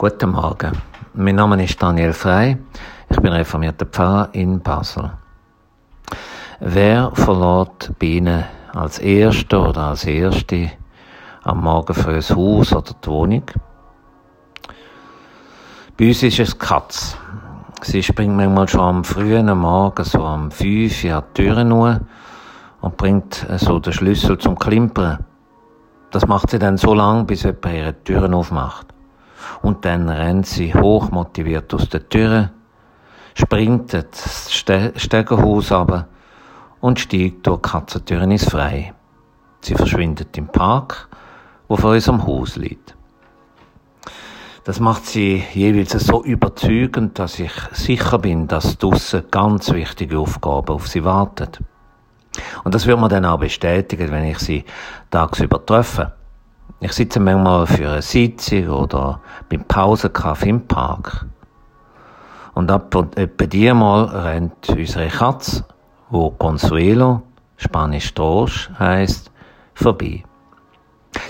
Guten Morgen. Mein Name ist Daniel Frey. Ich bin reformierter Pfarrer in Basel. Wer verlässt Bienen als Erster oder als Erste am Morgen für ein Haus oder die Wohnung? Bei uns ist es Katz. Sie springt manchmal schon am frühen Morgen, so am 5 Uhr an die Türen nur und bringt so den Schlüssel zum Klimpern. Das macht sie dann so lang, bis jemand ihre Türen aufmacht. Und dann rennt sie hochmotiviert aus der Tür, springt das Ste ab und steigt durch die Katzentüren ins Freie. Sie verschwindet im Park, wo vor unserem Haus liegt. Das macht sie jeweils so überzeugend, dass ich sicher bin, dass draussen ganz wichtige Aufgaben auf sie warten. Und das wird man dann auch bestätigen, wenn ich sie tagsüber treffe. Ich sitze manchmal für eine Sitzung oder beim Pausenkaffee im Park. Und ab und etwa die mal rennt unsere Katze, wo Consuelo, Spanisch Trosch heisst, vorbei.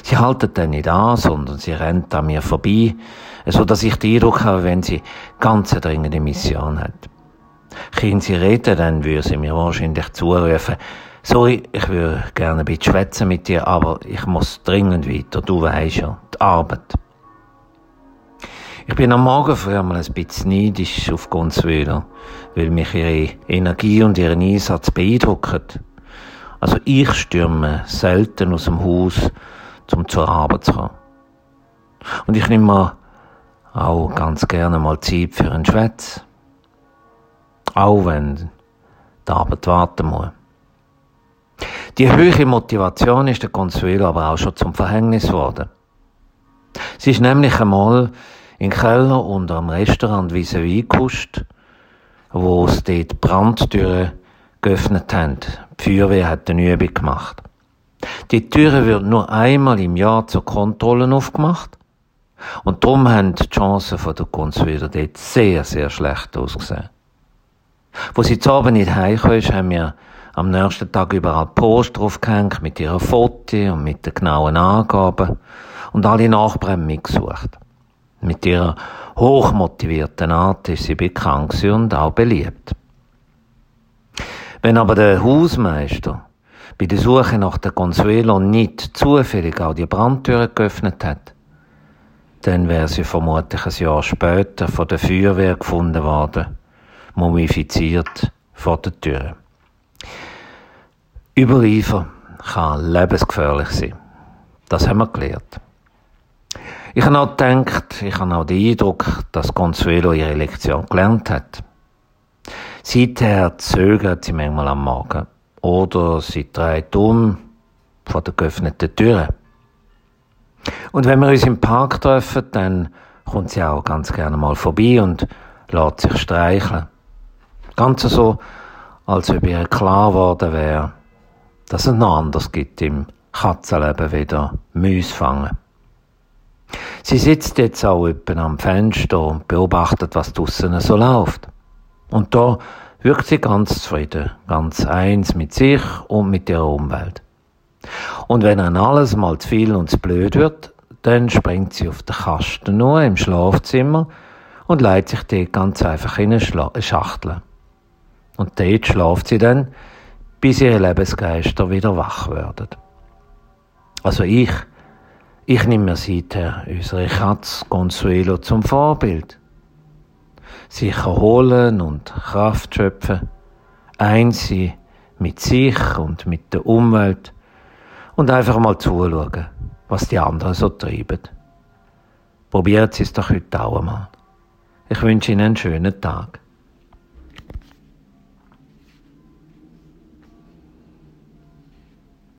Sie haltet dann nicht an, sondern sie rennt an mir vorbei, so dass ich den Eindruck habe, wenn sie ganz eine dringende Mission hat. Können sie reden, dann würde sie mir wahrscheinlich zurufen, sorry, ich würde gerne ein bisschen schwätzen mit dir, aber ich muss dringend weiter, du weisst ja, die Arbeit. Ich bin am Morgen früh mal ein bisschen neidisch auf Gonzwöder, weil mich ihre Energie und ihren Einsatz beeindrucken. Also ich stürme selten aus dem Haus, um zur Arbeit zu kommen. Und ich nehme mir auch ganz gerne mal Zeit für einen Schwätz. Auch wenn die Arbeit warten muss. Die höhere Motivation ist der Consuelo aber auch schon zum Verhängnis geworden. Sie ist nämlich einmal in Keller unter am Restaurant vis-à-vis gekuscht, wo es dort Brandtüren geöffnet haben. Die Feuerwehr hat eine Übung gemacht. Die Türe wird nur einmal im Jahr zur Kontrolle aufgemacht. Und darum haben die Chancen von der Consuelo dort sehr, sehr schlecht ausgesehen. Wo sie zu Abend nicht heimgekommen haben wir am nächsten Tag überall Post draufgehängt mit ihrer Foto und mit den genauen Angaben. Und alle Nachbarn mitgesucht. Mit ihrer hochmotivierten Art ist sie bekannt und auch beliebt. Wenn aber der Hausmeister bei der Suche nach der Consuelo nicht zufällig auch die Brandtüre geöffnet hat, dann wäre sie vermutlich ein Jahr später von der Feuerwehr gefunden worden, mumifiziert vor der Tür. Übereifer kann lebensgefährlich sein. Das haben wir gelernt. Ich habe auch gedacht, ich habe auch den Eindruck, dass Consuelo ihre Lektion gelernt hat. Seither zögert sie manchmal am Morgen. Oder sie dreht um vor der geöffneten Tür. Und wenn wir uns im Park treffen, dann kommt sie auch ganz gerne mal vorbei und lässt sich streicheln. Ganz so, als ob ihr klar geworden wäre, dass es noch anders gibt im Katzenleben wieder Müs fangen. Sie sitzt jetzt auch etwa am Fenster und beobachtet, was draussen so läuft. Und da wirkt sie ganz zufrieden, ganz eins mit sich und mit ihrer Umwelt. Und wenn dann alles mal zu viel und zu blöd wird, dann springt sie auf den Kasten nur im Schlafzimmer und leitet sich dort ganz einfach in eine Schachtel. Und dort schlaft sie dann, bis ihre Lebensgeister wieder wach werden. Also ich, ich nehme mir seither unsere Katze Consuelo zum Vorbild. Sich erholen und Kraft schöpfen, eins sein mit sich und mit der Umwelt und einfach mal zuschauen, was die anderen so treiben. Probiert es doch heute auch einmal. Ich wünsche Ihnen einen schönen Tag.